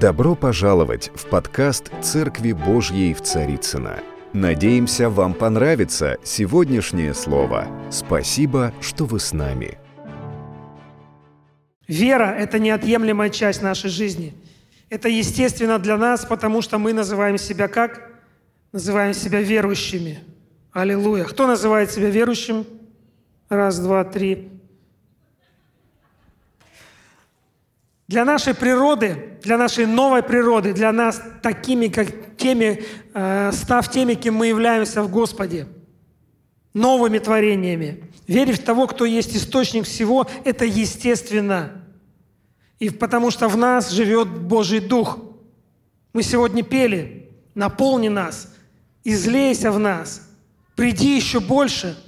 Добро пожаловать в подкаст «Церкви Божьей в Царицыно». Надеемся, вам понравится сегодняшнее слово. Спасибо, что вы с нами. Вера – это неотъемлемая часть нашей жизни. Это естественно для нас, потому что мы называем себя как? Называем себя верующими. Аллилуйя. Кто называет себя верующим? Раз, два, три. Для нашей природы, для нашей новой природы, для нас такими, как теми, э, став теми, кем мы являемся в Господе, новыми творениями, верить в того, кто есть источник всего, это естественно. И потому что в нас живет Божий Дух. Мы сегодня пели, наполни нас, излейся в нас, приди еще больше –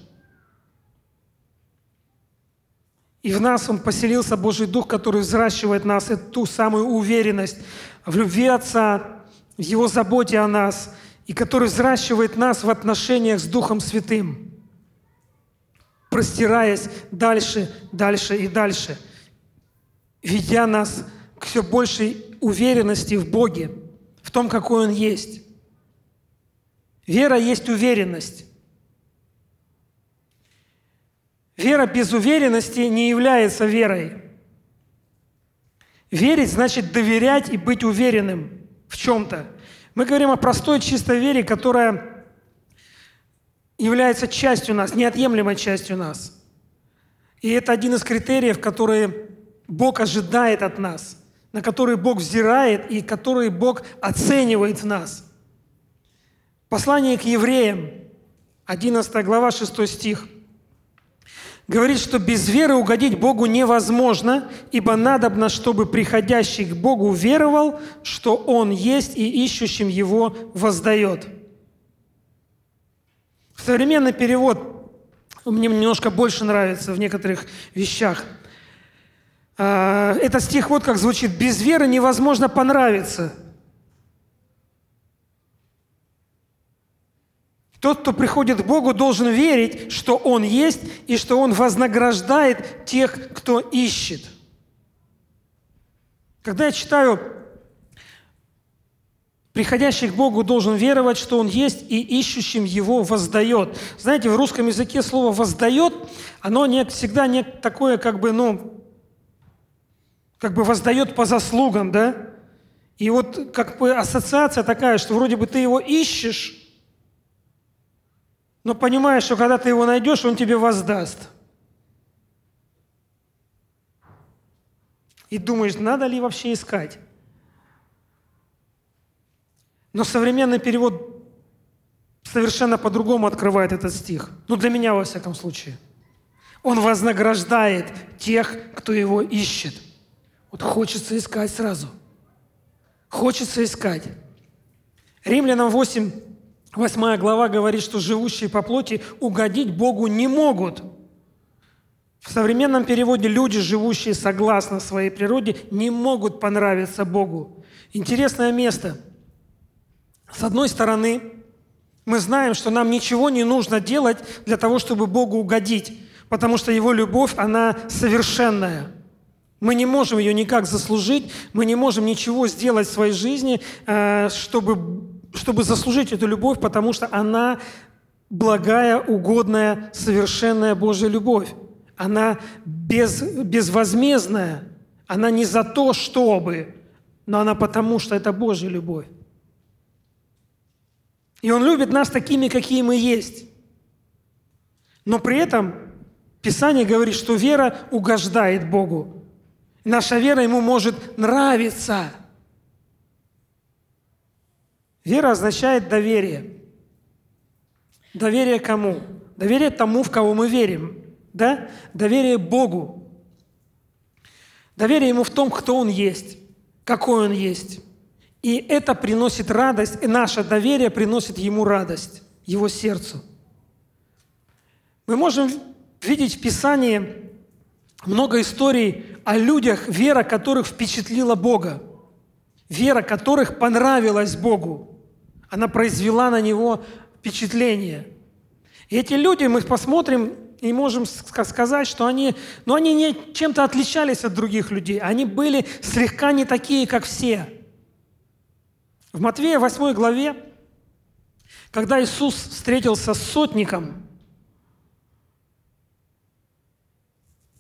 И в нас Он поселился Божий Дух, который взращивает нас, эту ту самую уверенность в любви Отца, в Его заботе о нас, и который взращивает нас в отношениях с Духом Святым, простираясь дальше, дальше и дальше, ведя нас к все большей уверенности в Боге, в том, какой Он есть. Вера есть уверенность. Вера без уверенности не является верой. Верить значит доверять и быть уверенным в чем-то. Мы говорим о простой чистой вере, которая является частью нас, неотъемлемой частью нас. И это один из критериев, которые Бог ожидает от нас, на которые Бог взирает и которые Бог оценивает в нас. Послание к евреям, 11 глава, 6 стих – говорит, что без веры угодить Богу невозможно, ибо надобно, чтобы приходящий к Богу веровал, что Он есть и ищущим Его воздает. Современный перевод мне немножко больше нравится в некоторых вещах. А, этот стих вот как звучит. «Без веры невозможно понравиться». Тот, кто приходит к Богу, должен верить, что Он есть и что Он вознаграждает тех, кто ищет. Когда я читаю, приходящий к Богу должен веровать, что Он есть и ищущим Его воздает. Знаете, в русском языке слово «воздает», оно не, всегда не такое, как бы, ну, как бы воздает по заслугам, да? И вот как бы ассоциация такая, что вроде бы ты его ищешь, но понимаешь, что когда ты его найдешь, он тебе воздаст. И думаешь, надо ли вообще искать? Но современный перевод совершенно по-другому открывает этот стих. Ну, для меня, во всяком случае. Он вознаграждает тех, кто его ищет. Вот хочется искать сразу. Хочется искать. Римлянам 8, Восьмая глава говорит, что живущие по плоти угодить Богу не могут. В современном переводе люди, живущие согласно своей природе, не могут понравиться Богу. Интересное место. С одной стороны, мы знаем, что нам ничего не нужно делать для того, чтобы Богу угодить, потому что Его любовь, она совершенная. Мы не можем ее никак заслужить, мы не можем ничего сделать в своей жизни, э, чтобы чтобы заслужить эту любовь, потому что она благая, угодная, совершенная Божья любовь. Она без, безвозмездная. Она не за то, чтобы, но она потому, что это Божья любовь. И Он любит нас такими, какие мы есть. Но при этом Писание говорит, что вера угождает Богу. Наша вера Ему может нравиться – Вера означает доверие. Доверие кому? Доверие тому, в кого мы верим. Да? Доверие Богу. Доверие Ему в том, кто Он есть, какой Он есть. И это приносит радость, и наше доверие приносит Ему радость, Его сердцу. Мы можем видеть в Писании много историй о людях, вера которых впечатлила Бога, вера которых понравилась Богу она произвела на него впечатление. И эти люди, мы посмотрим и можем сказать, что они, ну, они не чем-то отличались от других людей. Они были слегка не такие, как все. В Матвея 8 главе, когда Иисус встретился с сотником,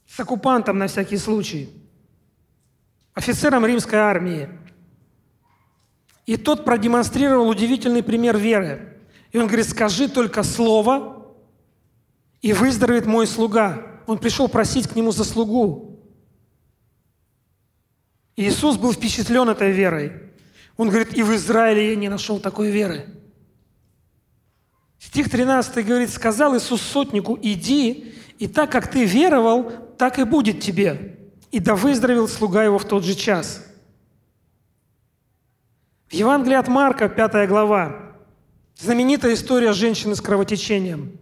с оккупантом на всякий случай, офицером римской армии, и тот продемонстрировал удивительный пример веры. И он говорит, скажи только слово, и выздоровеет мой слуга. Он пришел просить к нему за слугу. И Иисус был впечатлен этой верой. Он говорит, и в Израиле я не нашел такой веры. Стих 13 говорит, сказал Иисус сотнику, иди, и так как ты веровал, так и будет тебе. И да выздоровел слуга его в тот же час. В Евангелии от Марка, 5 глава, знаменитая история женщины с кровотечением.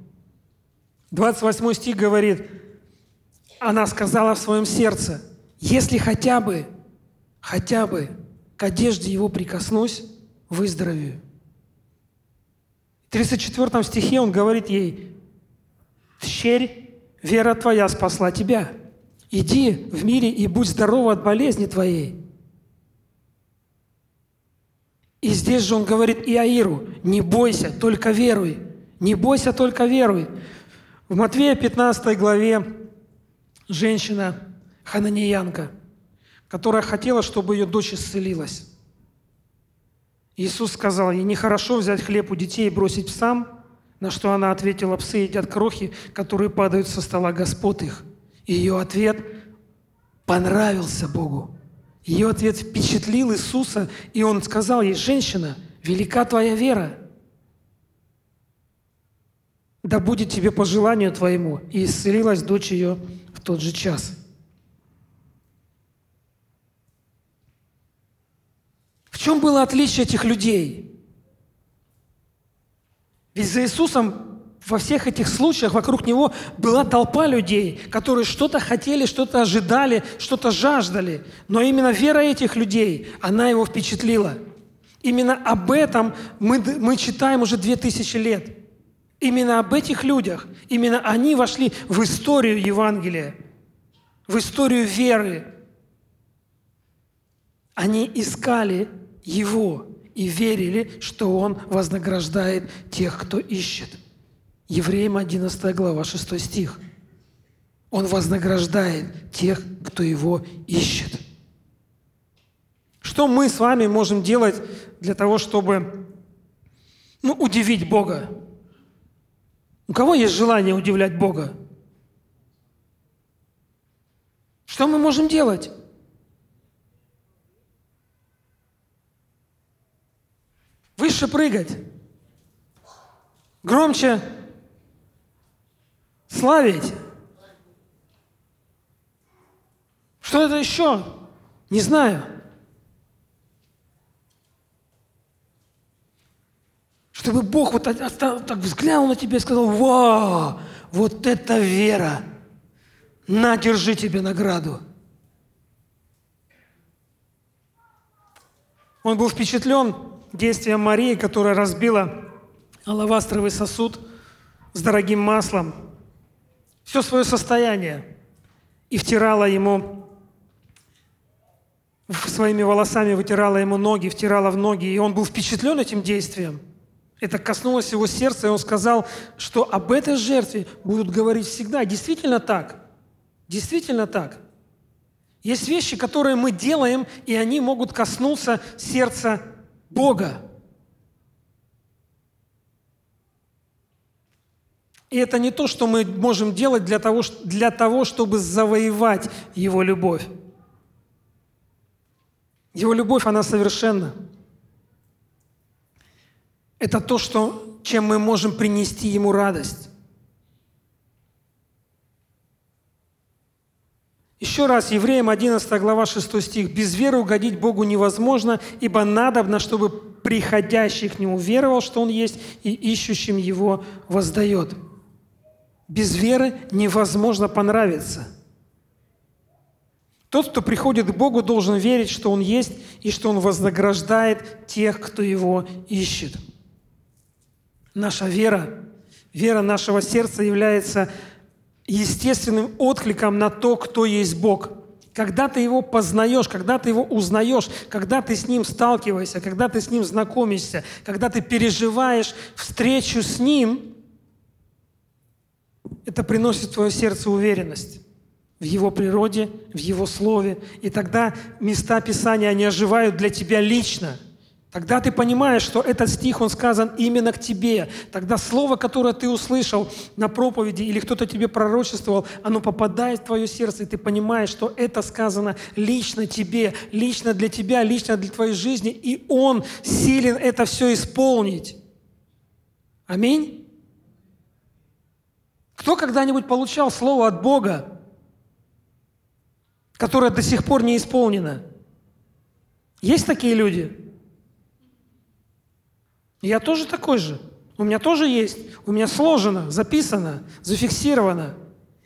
28 стих говорит, она сказала в своем сердце, если хотя бы, хотя бы к одежде его прикоснусь, выздоровею. В 34 стихе он говорит ей, «Тщерь, вера твоя спасла тебя. Иди в мире и будь здорова от болезни твоей». И здесь же он говорит Иаиру, «Не бойся, только веруй». Не бойся, только веруй. В Матвея 15 главе женщина Хананиянка, которая хотела, чтобы ее дочь исцелилась. Иисус сказал ей, нехорошо взять хлеб у детей и бросить псам, на что она ответила, псы едят крохи, которые падают со стола господ их. И ее ответ понравился Богу. Ее ответ впечатлил Иисуса, и Он сказал ей, женщина, велика твоя вера. Да будет тебе по желанию твоему. И исцелилась дочь ее в тот же час. В чем было отличие этих людей? Ведь за Иисусом во всех этих случаях вокруг Него была толпа людей, которые что-то хотели, что-то ожидали, что-то жаждали. Но именно вера этих людей, она Его впечатлила. Именно об этом мы, мы читаем уже две тысячи лет. Именно об этих людях, именно они вошли в историю Евангелия, в историю веры. Они искали его и верили, что Он вознаграждает тех, кто ищет. Евреям 11 глава 6 стих. Он вознаграждает тех, кто Его ищет. Что мы с вами можем делать для того, чтобы ну, удивить Бога? У кого есть желание удивлять Бога? Что мы можем делать? Выше прыгать. Громче славить. Что это еще? Не знаю. Чтобы Бог вот так взглянул на тебя и сказал, «Вау, вот это вера! На, держи тебе награду!» Он был впечатлен действием Марии, которая разбила алавастровый сосуд с дорогим маслом, все свое состояние, и втирала ему своими волосами, вытирала ему ноги, втирала в ноги, и он был впечатлен этим действием. Это коснулось его сердца, и он сказал, что об этой жертве будут говорить всегда. Действительно так. Действительно так. Есть вещи, которые мы делаем, и они могут коснуться сердца Бога. И это не то, что мы можем делать для того, для того, чтобы завоевать Его любовь. Его любовь, она совершенна. Это то, что, чем мы можем принести Ему радость. Еще раз, Евреям 11 глава 6 стих. «Без веры угодить Богу невозможно, ибо надобно, чтобы приходящий к Нему веровал, что Он есть, и ищущим Его воздает». Без веры невозможно понравиться. Тот, кто приходит к Богу, должен верить, что Он есть, и что Он вознаграждает тех, кто Его ищет. Наша вера, вера нашего сердца является естественным откликом на то, кто есть Бог. Когда ты его познаешь, когда ты его узнаешь, когда ты с ним сталкиваешься, когда ты с ним знакомишься, когда ты переживаешь встречу с ним, это приносит в твое сердце уверенность в Его природе, в Его Слове. И тогда места Писания, они оживают для тебя лично. Тогда ты понимаешь, что этот стих, он сказан именно к тебе. Тогда слово, которое ты услышал на проповеди или кто-то тебе пророчествовал, оно попадает в твое сердце, и ты понимаешь, что это сказано лично тебе, лично для тебя, лично для твоей жизни, и он силен это все исполнить. Аминь. Кто когда-нибудь получал слово от Бога, которое до сих пор не исполнено. Есть такие люди? Я тоже такой же. У меня тоже есть. У меня сложено, записано, зафиксировано.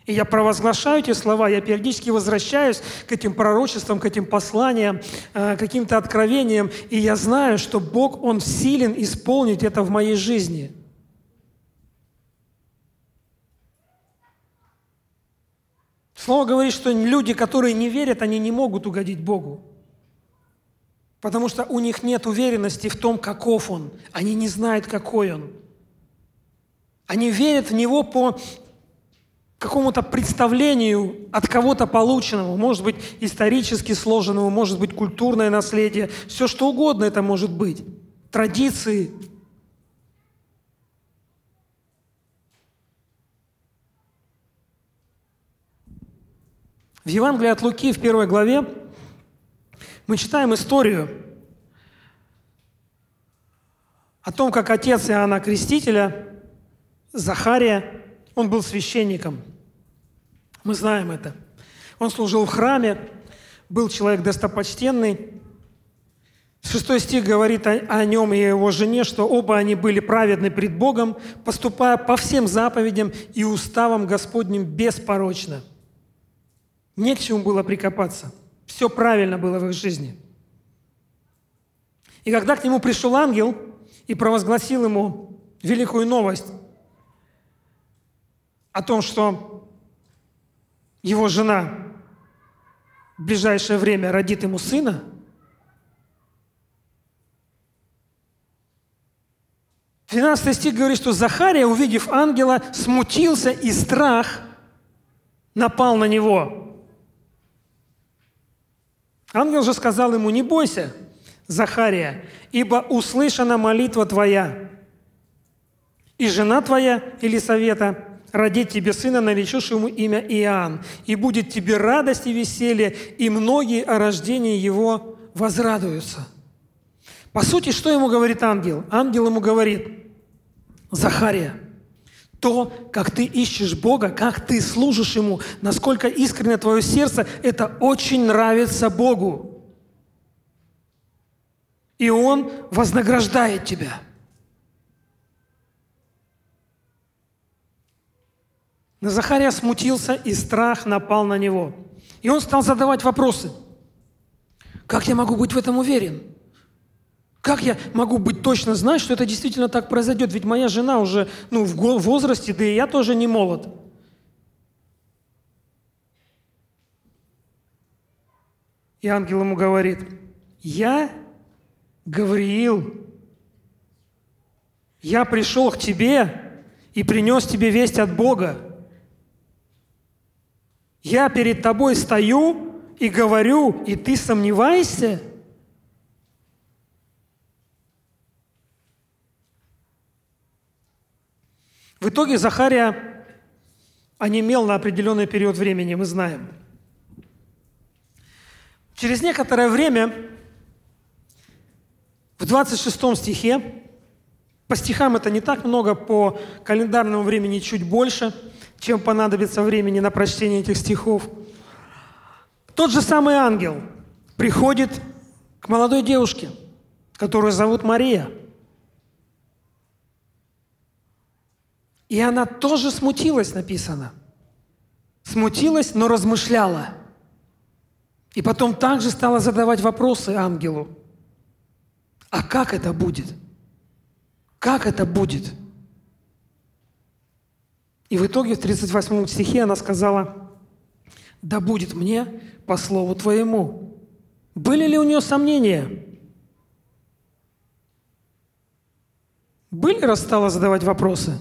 И я провозглашаю эти слова, я периодически возвращаюсь к этим пророчествам, к этим посланиям, э, к каким-то откровениям, и я знаю, что Бог, Он силен исполнить это в моей жизни – Слово говорит, что люди, которые не верят, они не могут угодить Богу. Потому что у них нет уверенности в том, каков Он. Они не знают, какой Он. Они верят в Него по какому-то представлению от кого-то полученному, может быть, исторически сложенному, может быть, культурное наследие, все что угодно это может быть, традиции, В Евангелии от Луки в первой главе мы читаем историю о том, как отец Иоанна Крестителя, Захария, он был священником. Мы знаем это. Он служил в храме, был человек достопочтенный. Шестой стих говорит о, нем и его жене, что оба они были праведны пред Богом, поступая по всем заповедям и уставам Господним беспорочно – не к чему было прикопаться. Все правильно было в их жизни. И когда к нему пришел ангел и провозгласил ему великую новость о том, что его жена в ближайшее время родит ему сына, Двенадцатый стих говорит, что Захария, увидев ангела, смутился, и страх напал на него. Ангел же сказал ему, не бойся, Захария, ибо услышана молитва твоя, и жена твоя, Елисавета, родит тебе сына, наречешь ему имя Иоанн, и будет тебе радость и веселье, и многие о рождении его возрадуются. По сути, что ему говорит ангел? Ангел ему говорит, Захария – то, как ты ищешь Бога, как ты служишь Ему, насколько искренне твое сердце, это очень нравится Богу. И Он вознаграждает тебя. На Захария смутился, и страх напал на него. И он стал задавать вопросы. Как я могу быть в этом уверен? Как я могу быть точно знать, что это действительно так произойдет? Ведь моя жена уже ну, в возрасте, да и я тоже не молод. И ангел ему говорит, я, Гавриил, я пришел к тебе и принес тебе весть от Бога. Я перед тобой стою и говорю, и ты сомневаешься – В итоге Захария онемел на определенный период времени, мы знаем. Через некоторое время, в 26 стихе, по стихам это не так много, по календарному времени чуть больше, чем понадобится времени на прочтение этих стихов. Тот же самый ангел приходит к молодой девушке, которую зовут Мария – И она тоже смутилась, написано. Смутилась, но размышляла. И потом также стала задавать вопросы ангелу. А как это будет? Как это будет? И в итоге в 38 стихе она сказала, да будет мне по слову Твоему». Были ли у нее сомнения? Были, раз стала задавать вопросы?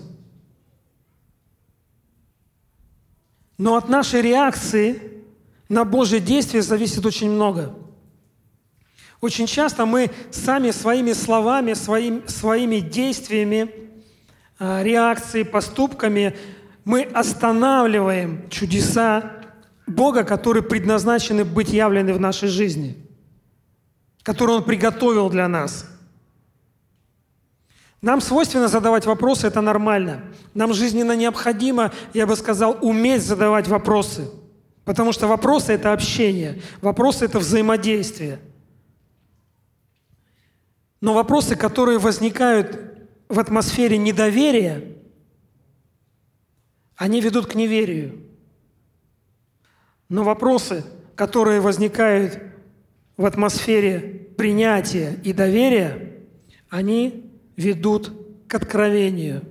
Но от нашей реакции на Божье действие зависит очень много. Очень часто мы сами своими словами, своим, своими действиями, а, реакцией, поступками мы останавливаем чудеса Бога, которые предназначены быть явлены в нашей жизни, которые Он приготовил для нас – нам свойственно задавать вопросы, это нормально. Нам жизненно необходимо, я бы сказал, уметь задавать вопросы. Потому что вопросы – это общение, вопросы – это взаимодействие. Но вопросы, которые возникают в атмосфере недоверия, они ведут к неверию. Но вопросы, которые возникают в атмосфере принятия и доверия, они ведут к откровению.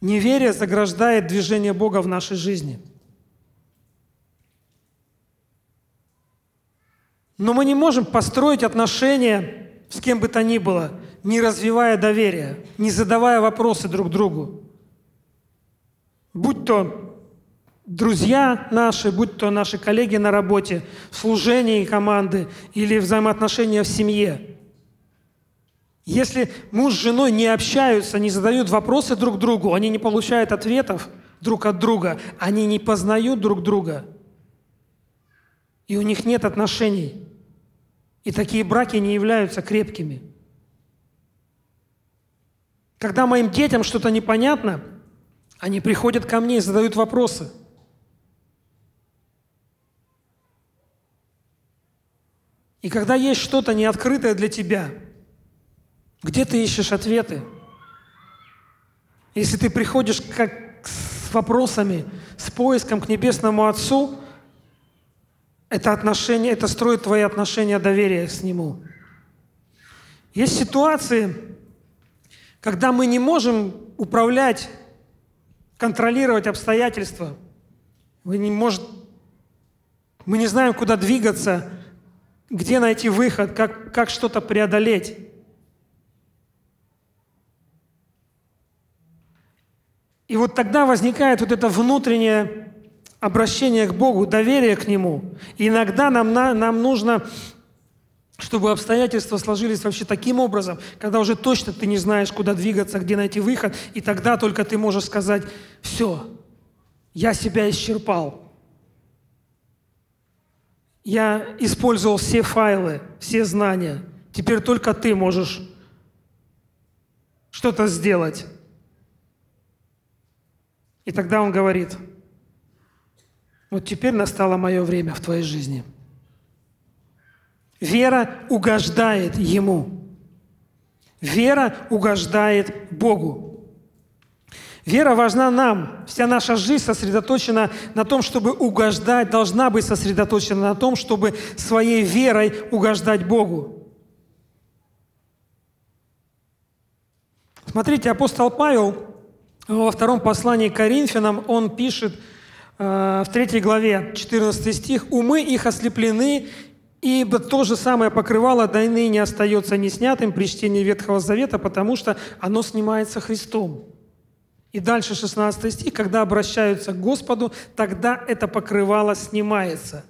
Неверие заграждает движение Бога в нашей жизни. Но мы не можем построить отношения с кем бы то ни было, не развивая доверие, не задавая вопросы друг другу. Будь то друзья наши, будь то наши коллеги на работе, в служении команды или взаимоотношения в семье – если муж с женой не общаются, не задают вопросы друг другу, они не получают ответов друг от друга, они не познают друг друга, и у них нет отношений. И такие браки не являются крепкими. Когда моим детям что-то непонятно, они приходят ко мне и задают вопросы. И когда есть что-то неоткрытое для тебя – где ты ищешь ответы? Если ты приходишь как с вопросами, с поиском к Небесному Отцу, это отношение, это строит твои отношения доверия с Нему. Есть ситуации, когда мы не можем управлять, контролировать обстоятельства. Мы не, может, мы не знаем, куда двигаться, где найти выход, как, как что-то преодолеть. И вот тогда возникает вот это внутреннее обращение к Богу, доверие к Нему. И иногда нам, нам нужно, чтобы обстоятельства сложились вообще таким образом, когда уже точно ты не знаешь, куда двигаться, где найти выход, и тогда только ты можешь сказать, все, я себя исчерпал. Я использовал все файлы, все знания. Теперь только ты можешь что-то сделать. И тогда он говорит, вот теперь настало мое время в твоей жизни. Вера угождает Ему. Вера угождает Богу. Вера важна нам. Вся наша жизнь сосредоточена на том, чтобы угождать, должна быть сосредоточена на том, чтобы своей верой угождать Богу. Смотрите, апостол Павел во втором послании к Коринфянам он пишет э, в третьей главе, 14 стих, «Умы их ослеплены, ибо то же самое покрывало до ныне остается не снятым при чтении Ветхого Завета, потому что оно снимается Христом». И дальше 16 стих, когда обращаются к Господу, тогда это покрывало снимается.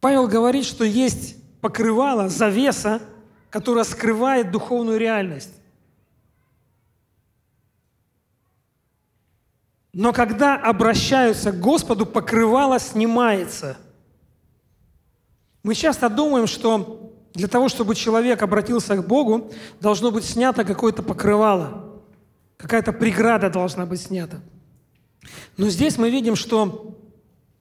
Павел говорит, что есть покрывало, завеса, которая скрывает духовную реальность. Но когда обращаются к Господу, покрывало снимается. Мы часто думаем, что для того, чтобы человек обратился к Богу, должно быть снято какое-то покрывало, какая-то преграда должна быть снята. Но здесь мы видим, что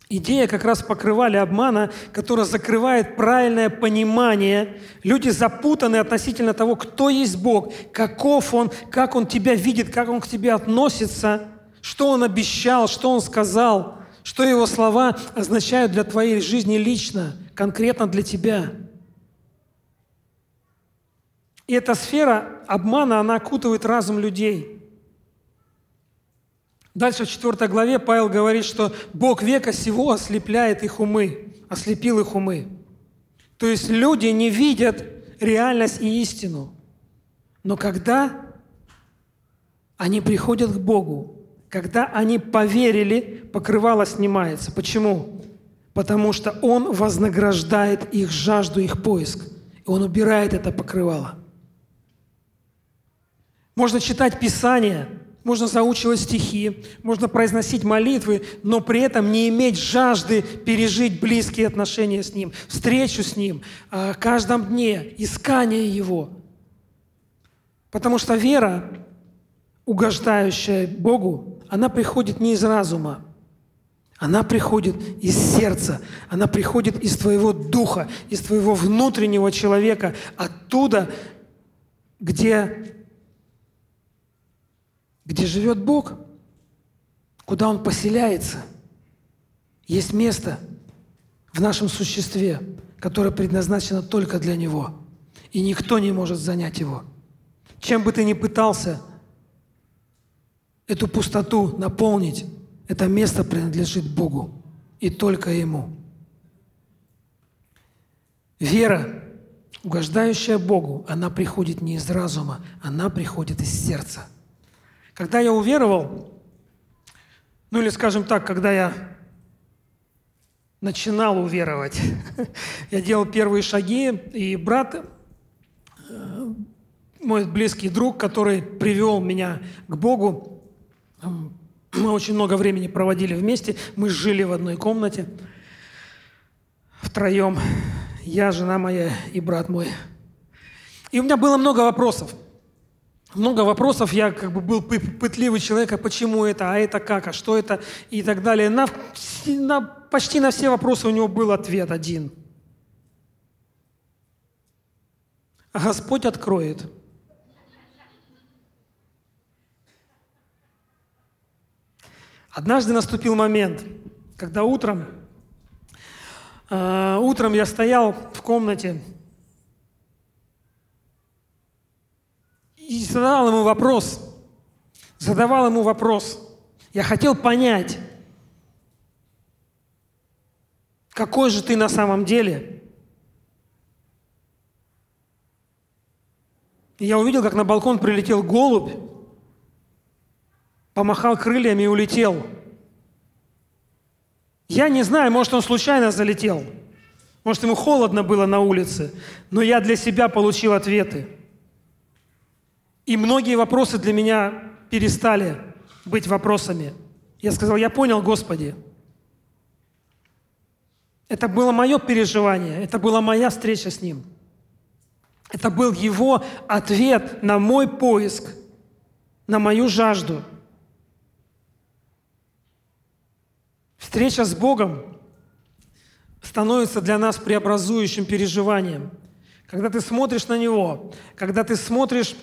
идея как раз покрывали обмана, которая закрывает правильное понимание. Люди запутаны относительно того, кто есть Бог, каков Он, как Он тебя видит, как Он к тебе относится – что Он обещал, что Он сказал, что Его слова означают для твоей жизни лично, конкретно для тебя. И эта сфера обмана, она окутывает разум людей. Дальше в 4 главе Павел говорит, что Бог века сего ослепляет их умы, ослепил их умы. То есть люди не видят реальность и истину. Но когда они приходят к Богу, когда они поверили, покрывало снимается. Почему? Потому что Он вознаграждает их жажду, их поиск. И Он убирает это покрывало. Можно читать Писание, можно заучивать стихи, можно произносить молитвы, но при этом не иметь жажды пережить близкие отношения с Ним, встречу с Ним, а, в каждом дне, искание Его. Потому что вера, угождающая Богу, она приходит не из разума, она приходит из сердца, она приходит из твоего духа, из твоего внутреннего человека, оттуда, где, где живет Бог, куда Он поселяется. Есть место в нашем существе, которое предназначено только для Него, и никто не может занять его. Чем бы ты ни пытался – эту пустоту наполнить, это место принадлежит Богу и только Ему. Вера, угождающая Богу, она приходит не из разума, она приходит из сердца. Когда я уверовал, ну или скажем так, когда я начинал уверовать, я делал первые шаги, и брат, э, мой близкий друг, который привел меня к Богу, мы очень много времени проводили вместе. Мы жили в одной комнате втроем. Я, жена моя и брат мой. И у меня было много вопросов. Много вопросов, я как бы был пытливый человек, а почему это, а это как, а что это и так далее. На, на, почти на все вопросы у него был ответ один. Господь откроет – Однажды наступил момент, когда утром, э, утром я стоял в комнате и задавал ему вопрос, задавал ему вопрос. Я хотел понять, какой же ты на самом деле. И я увидел, как на балкон прилетел голубь, помахал крыльями и улетел. Я не знаю, может, он случайно залетел. Может, ему холодно было на улице. Но я для себя получил ответы. И многие вопросы для меня перестали быть вопросами. Я сказал, я понял, Господи. Это было мое переживание, это была моя встреча с Ним. Это был Его ответ на мой поиск, на мою жажду – Встреча с Богом становится для нас преобразующим переживанием. Когда ты смотришь на Него, когда ты смотришь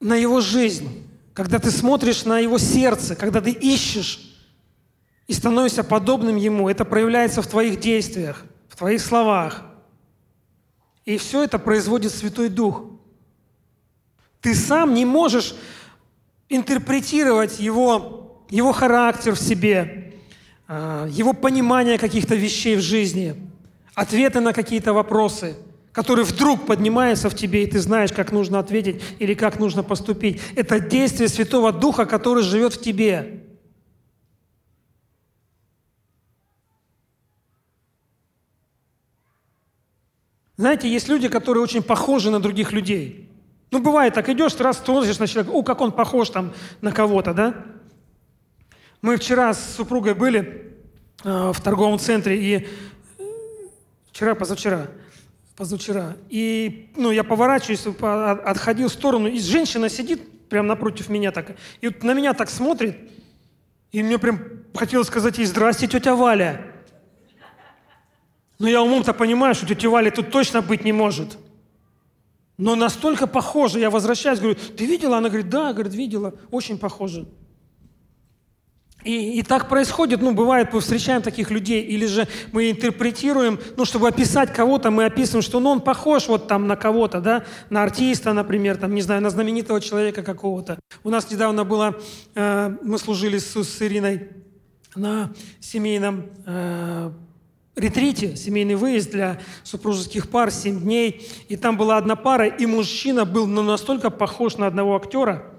на Его жизнь, когда ты смотришь на Его сердце, когда ты ищешь и становишься подобным Ему, это проявляется в твоих действиях, в твоих словах. И все это производит Святой Дух. Ты сам не можешь интерпретировать Его его характер в себе, а, его понимание каких-то вещей в жизни, ответы на какие-то вопросы, которые вдруг поднимаются в тебе, и ты знаешь, как нужно ответить или как нужно поступить. Это действие Святого Духа, который живет в тебе. Знаете, есть люди, которые очень похожи на других людей. Ну, бывает так, идешь, раз смотришь на человека, о, как он похож там на кого-то, да? Мы вчера с супругой были э, в торговом центре, и э, вчера, позавчера, позавчера, и ну, я поворачиваюсь, отходил в сторону, и женщина сидит прямо напротив меня так, и вот на меня так смотрит, и мне прям хотелось сказать ей «Здрасте, тетя Валя». Но я умом-то понимаю, что тетя Валя тут точно быть не может. Но настолько похоже, я возвращаюсь, говорю, ты видела? Она говорит, да, говорит, видела, очень похоже. И, и так происходит, ну, бывает, мы встречаем таких людей, или же мы интерпретируем, ну, чтобы описать кого-то, мы описываем, что, ну, он похож вот там на кого-то, да, на артиста, например, там, не знаю, на знаменитого человека какого-то. У нас недавно было, э, мы служили с, с Ириной на семейном э, ретрите, семейный выезд для супружеских пар, 7 дней, и там была одна пара, и мужчина был ну, настолько похож на одного актера,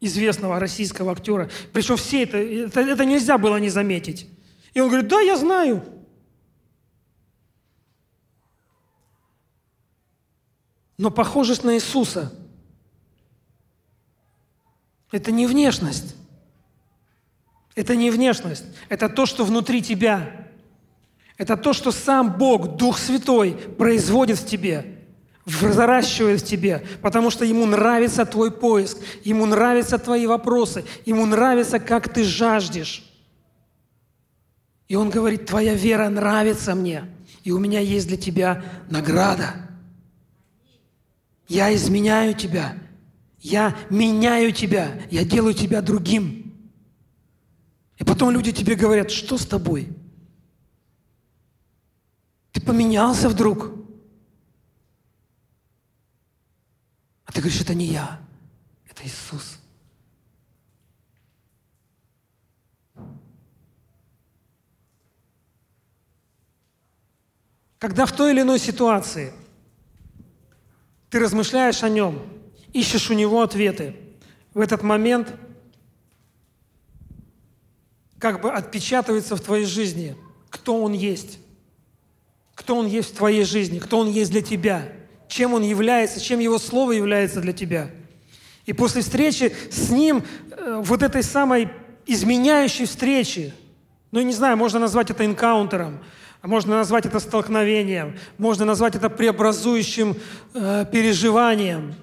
известного российского актера. Причем все это, это, это нельзя было не заметить. И он говорит, да, я знаю. Но похожесть на Иисуса – это не внешность. Это не внешность. Это то, что внутри тебя. Это то, что сам Бог, Дух Святой, производит в тебе – взращивает в тебе, потому что ему нравится твой поиск, ему нравятся твои вопросы, ему нравится, как ты жаждешь. И он говорит, твоя вера нравится мне, и у меня есть для тебя награда. Я изменяю тебя, я меняю тебя, я делаю тебя другим. И потом люди тебе говорят, что с тобой? Ты поменялся вдруг? А ты говоришь, это не я, это Иисус. Когда в той или иной ситуации ты размышляешь о нем, ищешь у него ответы, в этот момент как бы отпечатывается в твоей жизни, кто он есть, кто он есть в твоей жизни, кто он есть для тебя – чем он является, чем его слово является для тебя. И после встречи с ним, э, вот этой самой изменяющей встречи, ну, не знаю, можно назвать это энкаунтером, можно назвать это столкновением, можно назвать это преобразующим э, переживанием.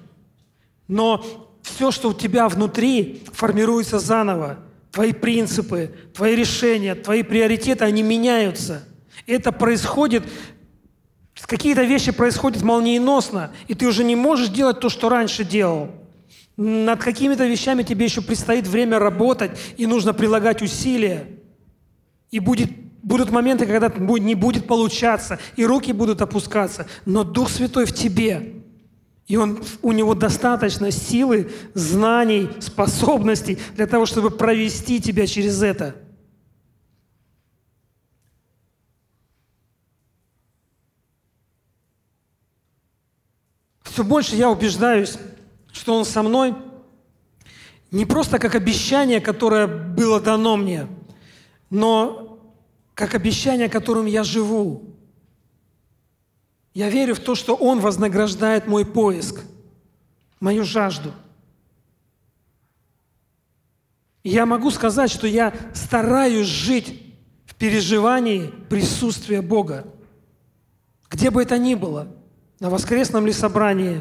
Но все, что у тебя внутри, формируется заново. Твои принципы, твои решения, твои приоритеты, они меняются. Это происходит Какие-то вещи происходят молниеносно, и ты уже не можешь делать то, что раньше делал. Над какими-то вещами тебе еще предстоит время работать, и нужно прилагать усилия. И будет, будут моменты, когда не будет получаться, и руки будут опускаться, но Дух Святой в тебе. И он, у него достаточно силы, знаний, способностей для того, чтобы провести тебя через это – все больше я убеждаюсь, что Он со мной не просто как обещание, которое было дано мне, но как обещание, которым я живу. Я верю в то, что Он вознаграждает мой поиск, мою жажду. Я могу сказать, что я стараюсь жить в переживании присутствия Бога, где бы это ни было – на воскресном ли собрании,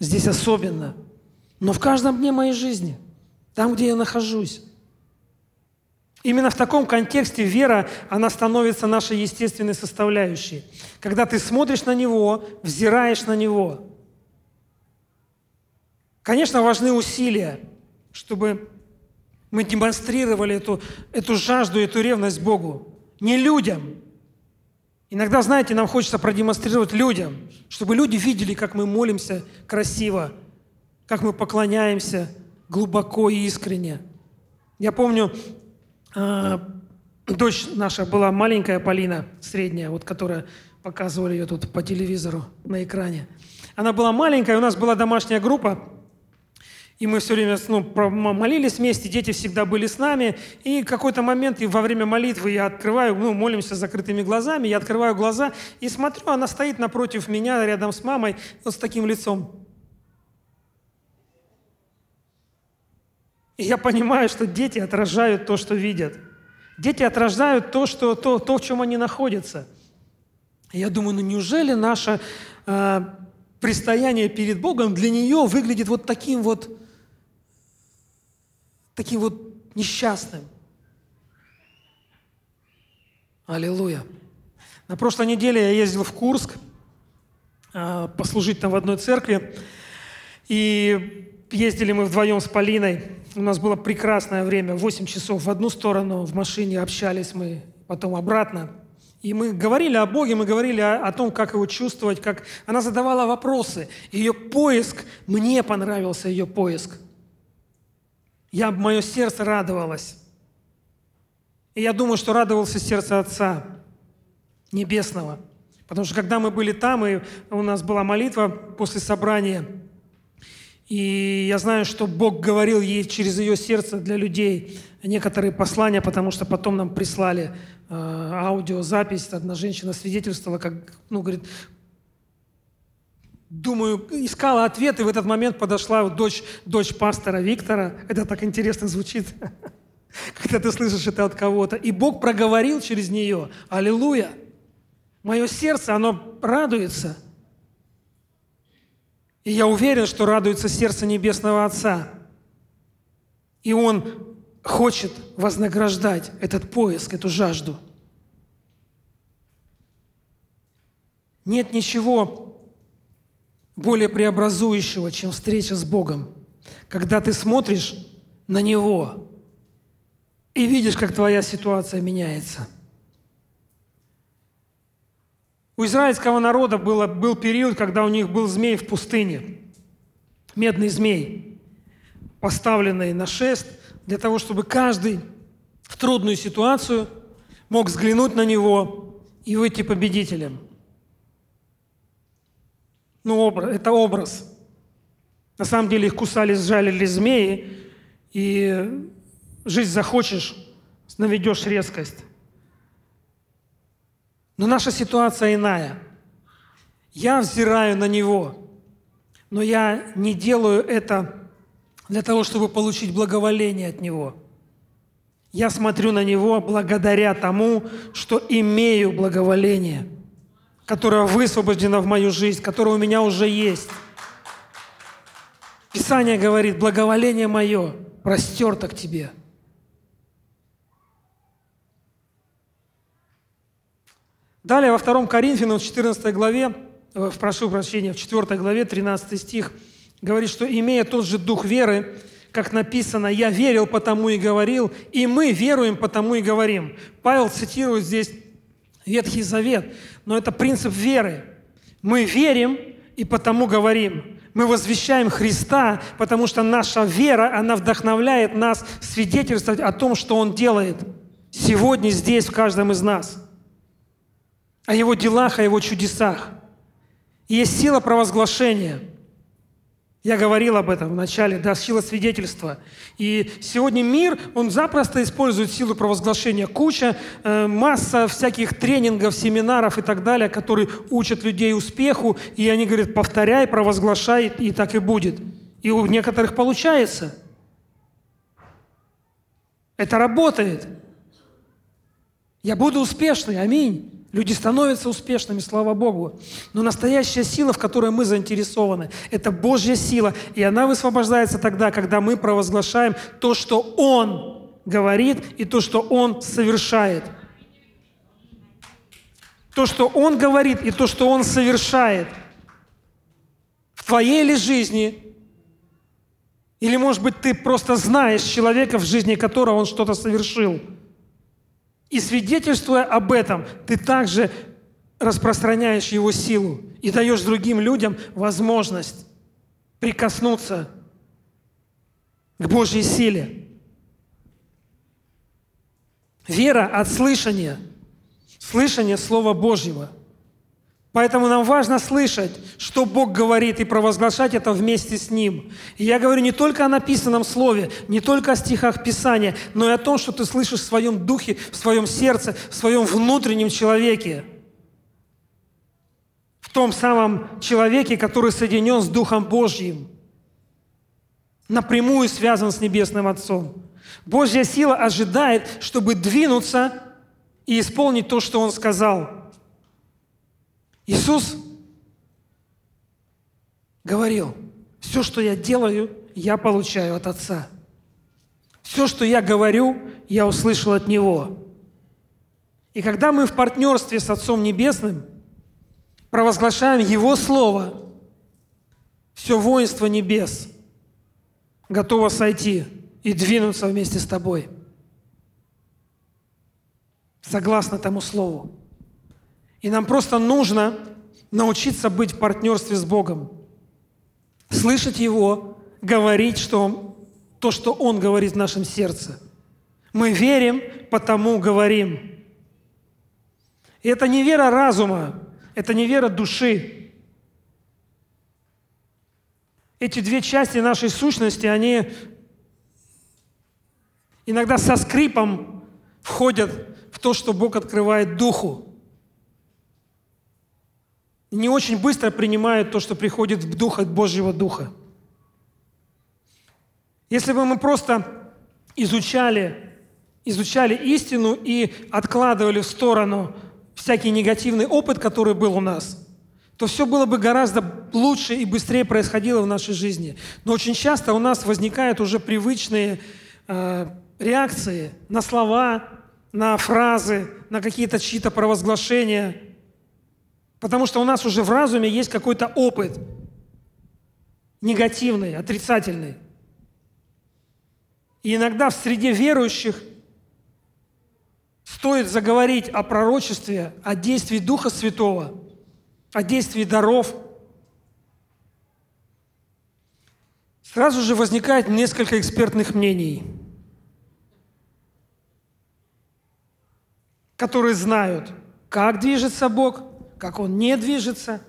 здесь особенно, но в каждом дне моей жизни, там, где я нахожусь. Именно в таком контексте вера, она становится нашей естественной составляющей. Когда ты смотришь на Него, взираешь на Него. Конечно, важны усилия, чтобы мы демонстрировали эту, эту жажду, эту ревность Богу. Не людям, Иногда, знаете, нам хочется продемонстрировать людям, чтобы люди видели, как мы молимся красиво, как мы поклоняемся глубоко и искренне. Я помню, э, дочь наша была маленькая, Полина, средняя, вот которая показывали ее тут по телевизору на экране. Она была маленькая, у нас была домашняя группа, и мы все время ну, молились вместе, дети всегда были с нами. И какой-то момент и во время молитвы я открываю, ну, молимся с закрытыми глазами, я открываю глаза и смотрю, она стоит напротив меня, рядом с мамой, вот с таким лицом. И я понимаю, что дети отражают то, что видят. Дети отражают то, что, то, то в чем они находятся. И я думаю, ну неужели наше э, предстояние перед Богом для нее выглядит вот таким вот таким вот несчастным. Аллилуйя. На прошлой неделе я ездил в Курск а, послужить там в одной церкви. И ездили мы вдвоем с Полиной. У нас было прекрасное время. 8 часов в одну сторону в машине общались мы, потом обратно. И мы говорили о Боге, мы говорили о, о том, как его чувствовать, как она задавала вопросы. Ее поиск, мне понравился ее поиск. Я, мое сердце радовалось. И я думаю, что радовался сердце Отца Небесного. Потому что когда мы были там, и у нас была молитва после собрания, и я знаю, что Бог говорил ей через ее сердце для людей некоторые послания, потому что потом нам прислали э, аудиозапись. Одна женщина свидетельствовала, как, ну, говорит, думаю, искала ответ, и в этот момент подошла дочь, дочь пастора Виктора. Это так интересно звучит, когда ты слышишь это от кого-то. И Бог проговорил через нее. Аллилуйя! Мое сердце, оно радуется. И я уверен, что радуется сердце Небесного Отца. И Он хочет вознаграждать этот поиск, эту жажду. Нет ничего более преобразующего, чем встреча с Богом, когда ты смотришь на Него и видишь, как твоя ситуация меняется – у израильского народа было, был период, когда у них был змей в пустыне, медный змей, поставленный на шест, для того, чтобы каждый в трудную ситуацию мог взглянуть на него и выйти победителем. Ну, это образ. На самом деле их кусали, сжалили змеи, и жизнь захочешь, наведешь резкость. Но наша ситуация иная. Я взираю на Него, но я не делаю это для того, чтобы получить благоволение от Него. Я смотрю на Него благодаря тому, что имею благоволение, которое высвобождено в мою жизнь, которое у меня уже есть. Писание говорит, благоволение мое простерто к тебе – Далее во 2 Коринфянам в 14 главе, э, прошу прощения, в 4 главе, 13 стих, говорит, что имея тот же дух веры, как написано, «Я верил, потому и говорил, и мы веруем, потому и говорим». Павел цитирует здесь Ветхий Завет, но это принцип веры. Мы верим и потому говорим. Мы возвещаем Христа, потому что наша вера, она вдохновляет нас свидетельствовать о том, что Он делает сегодня здесь, в каждом из нас – о Его делах, о Его чудесах. И есть сила провозглашения. Я говорил об этом в начале, да, сила свидетельства. И сегодня мир, он запросто использует силу провозглашения. Куча, э, масса всяких тренингов, семинаров и так далее, которые учат людей успеху, и они говорят, повторяй, провозглашай, и так и будет. И у некоторых получается. Это работает. Я буду успешный, аминь. Люди становятся успешными, слава Богу. Но настоящая сила, в которой мы заинтересованы, это Божья сила. И она высвобождается тогда, когда мы провозглашаем то, что Он говорит, и то, что Он совершает. То, что Он говорит, и то, что Он совершает. В твоей ли жизни или, может быть, ты просто знаешь человека, в жизни которого он что-то совершил – и свидетельствуя об этом, ты также распространяешь его силу и даешь другим людям возможность прикоснуться к Божьей силе. Вера от слышания, слышание Слова Божьего – Поэтому нам важно слышать, что Бог говорит, и провозглашать это вместе с Ним. И я говорю не только о написанном Слове, не только о стихах Писания, но и о том, что ты слышишь в своем духе, в своем сердце, в своем внутреннем человеке. В том самом человеке, который соединен с Духом Божьим, напрямую связан с Небесным Отцом. Божья сила ожидает, чтобы двинуться и исполнить то, что Он сказал – Иисус говорил, все, что я делаю, я получаю от Отца. Все, что я говорю, я услышал от Него. И когда мы в партнерстве с Отцом Небесным провозглашаем Его Слово, все воинство небес готова сойти и двинуться вместе с тобой. Согласно тому слову. И нам просто нужно научиться быть в партнерстве с Богом. Слышать Его, говорить что, то, что Он говорит в нашем сердце. Мы верим, потому говорим. И это не вера разума, это не вера души. Эти две части нашей сущности, они иногда со скрипом входят в то, что Бог открывает духу. Не очень быстро принимают то, что приходит в дух от Божьего Духа. Если бы мы просто изучали, изучали истину и откладывали в сторону всякий негативный опыт, который был у нас, то все было бы гораздо лучше и быстрее происходило в нашей жизни. Но очень часто у нас возникают уже привычные э, реакции на слова, на фразы, на какие-то чьи-то провозглашения, потому что у нас уже в разуме есть какой-то опыт негативный, отрицательный. И иногда в среде верующих стоит заговорить о пророчестве, о действии Духа Святого, о действии даров. Сразу же возникает несколько экспертных мнений, которые знают, как движется Бог, как Он не движется.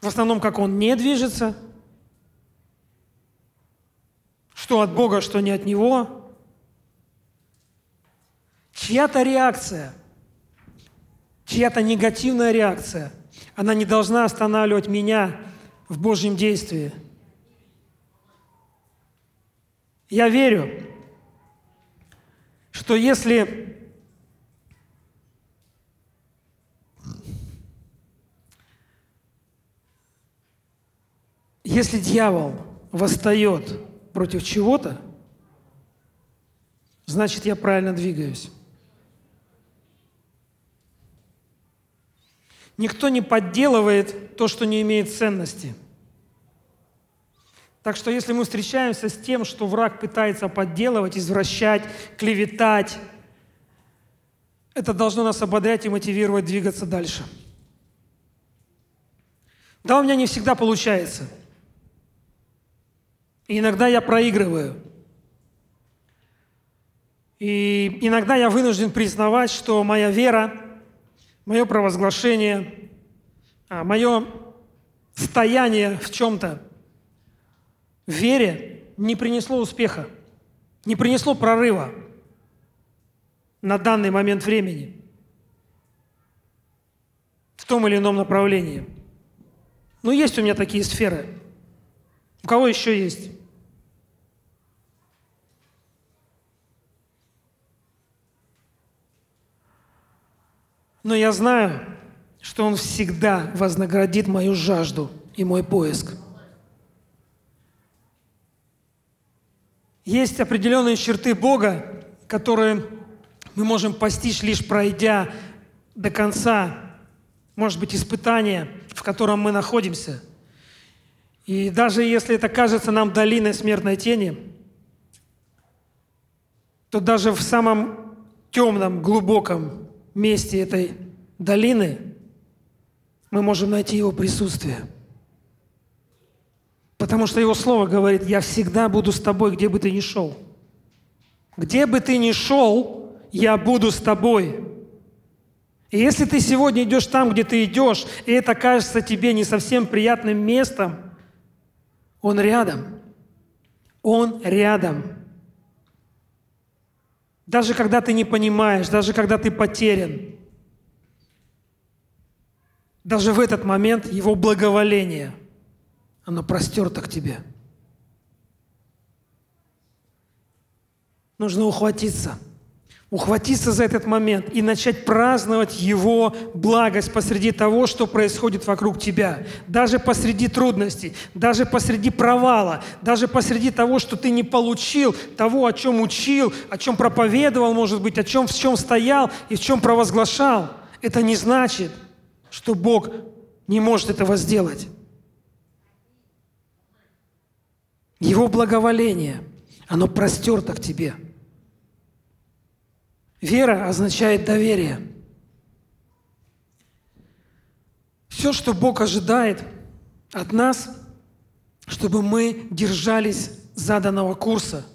В основном, как Он не движется. Что от Бога, что не от Него чья-то реакция, чья-то негативная реакция, она не должна останавливать меня в Божьем действии. Я верю, что если если дьявол восстает против чего-то, значит, я правильно двигаюсь. Никто не подделывает то, что не имеет ценности. Так что если мы встречаемся с тем, что враг пытается подделывать, извращать, клеветать, это должно нас ободрять и мотивировать двигаться дальше. Да, у меня не всегда получается. Иногда я проигрываю. И иногда я вынужден признавать, что моя вера мое провозглашение, а, мое стояние в чем-то, в вере не принесло успеха, не принесло прорыва на данный момент времени в том или ином направлении. Но есть у меня такие сферы. У кого еще есть? Но я знаю, что Он всегда вознаградит мою жажду и мой поиск. Есть определенные черты Бога, которые мы можем постичь лишь пройдя до конца, может быть, испытания, в котором мы находимся. И даже если это кажется нам долиной смертной тени, то даже в самом темном, глубоком месте этой долины мы можем найти Его присутствие. Потому что Его Слово говорит, я всегда буду с тобой, где бы ты ни шел. Где бы ты ни шел, я буду с тобой. И если ты сегодня идешь там, где ты идешь, и это кажется тебе не совсем приятным местом, Он рядом. Он рядом. Даже когда ты не понимаешь, даже когда ты потерян, даже в этот момент Его благоволение, оно простерто к тебе. Нужно ухватиться – ухватиться за этот момент и начать праздновать Его благость посреди того, что происходит вокруг тебя. Даже посреди трудностей, даже посреди провала, даже посреди того, что ты не получил того, о чем учил, о чем проповедовал, может быть, о чем, в чем стоял и в чем провозглашал. Это не значит, что Бог не может этого сделать. Его благоволение, оно простерто к тебе. Вера означает доверие. Все, что Бог ожидает от нас, чтобы мы держались заданного курса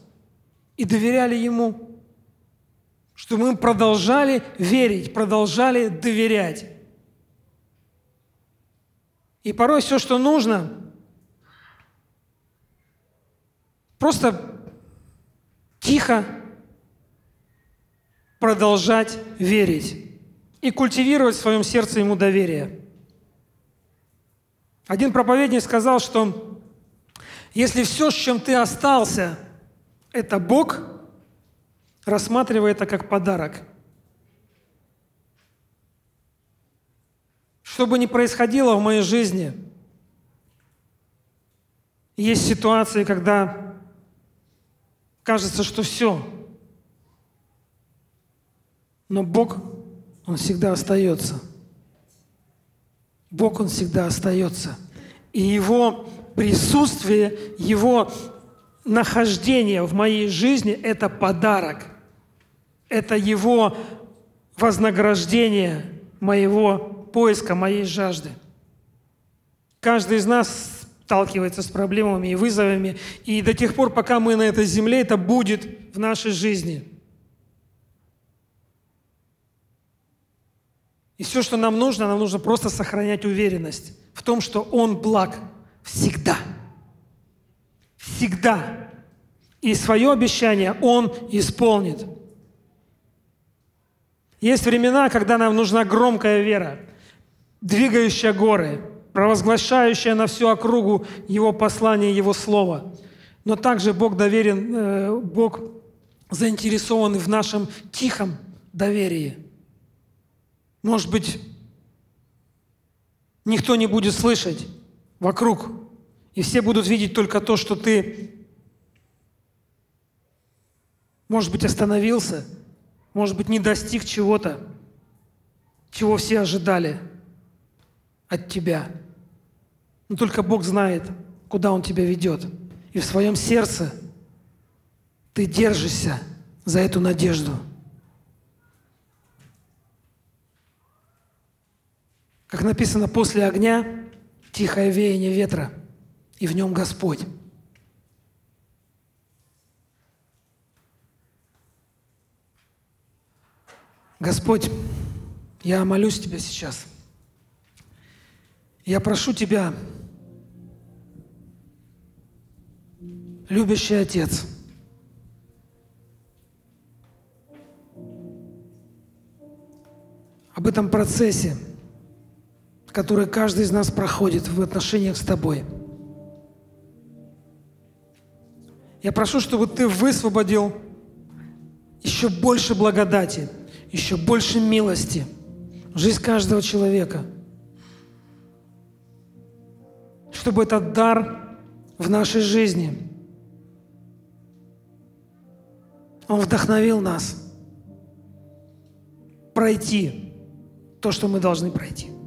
и доверяли Ему, чтобы мы продолжали верить, продолжали доверять. И порой все, что нужно, просто тихо продолжать верить и культивировать в своем сердце ему доверие. Один проповедник сказал, что если все, с чем ты остался, это Бог, рассматривай это как подарок. Что бы ни происходило в моей жизни, есть ситуации, когда кажется, что все. Но Бог, Он всегда остается. Бог, Он всегда остается. И Его присутствие, Его нахождение в моей жизни – это подарок. Это Его вознаграждение моего поиска, моей жажды. Каждый из нас сталкивается с проблемами и вызовами, и до тех пор, пока мы на этой земле, это будет в нашей жизни. И все, что нам нужно, нам нужно просто сохранять уверенность в том, что Он благ всегда. Всегда. И свое обещание Он исполнит. Есть времена, когда нам нужна громкая вера, двигающая горы, провозглашающая на всю округу Его послание, Его Слово. Но также Бог доверен, э, Бог заинтересован в нашем тихом доверии. Может быть, никто не будет слышать вокруг, и все будут видеть только то, что ты, может быть, остановился, может быть, не достиг чего-то, чего все ожидали от тебя. Но только Бог знает, куда Он тебя ведет. И в своем сердце ты держишься за эту надежду. Как написано, после огня тихое веяние ветра, и в нем Господь. Господь, я молюсь Тебя сейчас. Я прошу Тебя, любящий Отец, об этом процессе, который каждый из нас проходит в отношениях с Тобой. Я прошу, чтобы Ты высвободил еще больше благодати, еще больше милости в жизнь каждого человека. Чтобы этот дар в нашей жизни, он вдохновил нас пройти то, что мы должны пройти.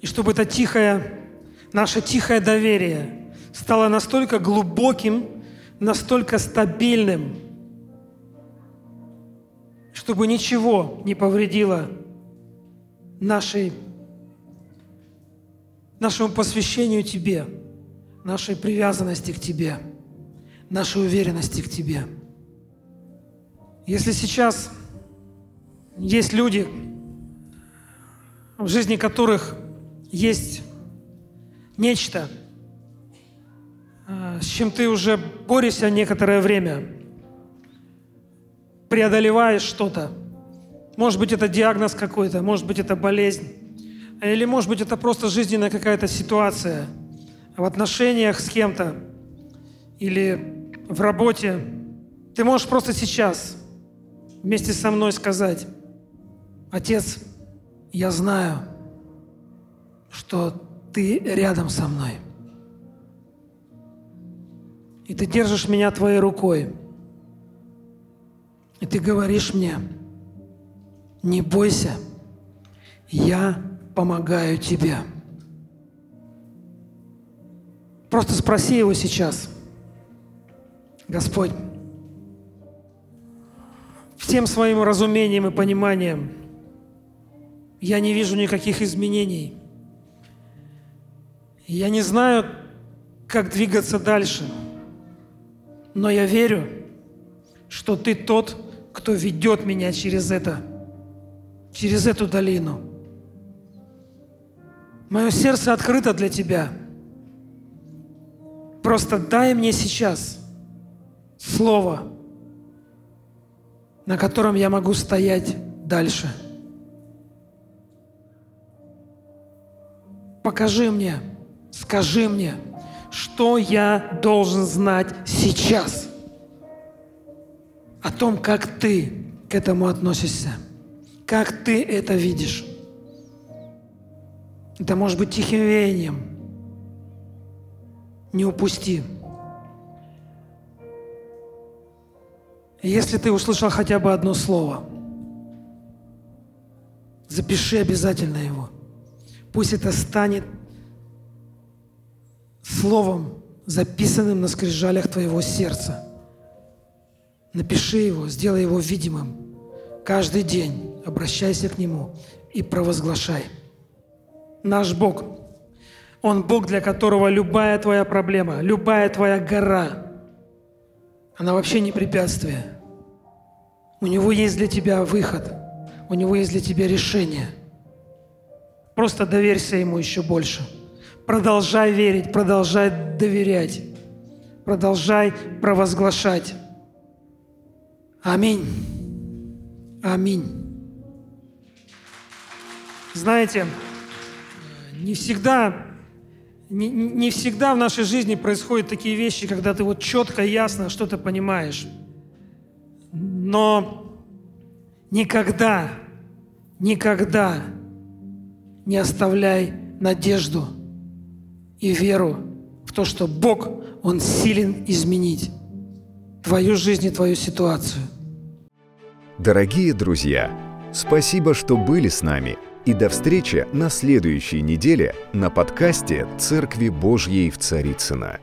И чтобы это тихое, наше тихое доверие стало настолько глубоким, настолько стабильным, чтобы ничего не повредило нашей, нашему посвящению Тебе, нашей привязанности к Тебе, нашей уверенности к Тебе. Если сейчас есть люди, в жизни которых есть нечто, э, с чем ты уже борешься некоторое время, преодолеваешь что-то. Может быть, это диагноз какой-то, может быть, это болезнь, или, может быть, это просто жизненная какая-то ситуация в отношениях с кем-то или в работе. Ты можешь просто сейчас вместе со мной сказать, «Отец, я знаю, что ты рядом со мной. И ты держишь меня твоей рукой. И ты говоришь мне, не бойся, я помогаю тебе. Просто спроси его сейчас. Господь, всем своим разумением и пониманием я не вижу никаких изменений. Я не знаю, как двигаться дальше, но я верю, что Ты тот, кто ведет меня через это, через эту долину. Мое сердце открыто для Тебя. Просто дай мне сейчас слово, на котором я могу стоять дальше. Покажи мне, скажи мне, что я должен знать сейчас о том, как ты к этому относишься, как ты это видишь. Это может быть тихим веянием. Не упусти. Если ты услышал хотя бы одно слово, запиши обязательно его. Пусть это станет словом, записанным на скрижалях твоего сердца. Напиши его, сделай его видимым. Каждый день обращайся к нему и провозглашай. Наш Бог, Он Бог, для которого любая твоя проблема, любая твоя гора, она вообще не препятствие. У Него есть для тебя выход, у Него есть для тебя решение. Просто доверься Ему еще больше – Продолжай верить, продолжай доверять, продолжай провозглашать. Аминь. Аминь. Знаете, не всегда, не, не всегда в нашей жизни происходят такие вещи, когда ты вот четко, ясно что-то понимаешь. Но никогда, никогда не оставляй надежду – и веру в то, что Бог, Он силен изменить твою жизнь и твою ситуацию. Дорогие друзья, спасибо, что были с нами. И до встречи на следующей неделе на подкасте «Церкви Божьей в Царицына.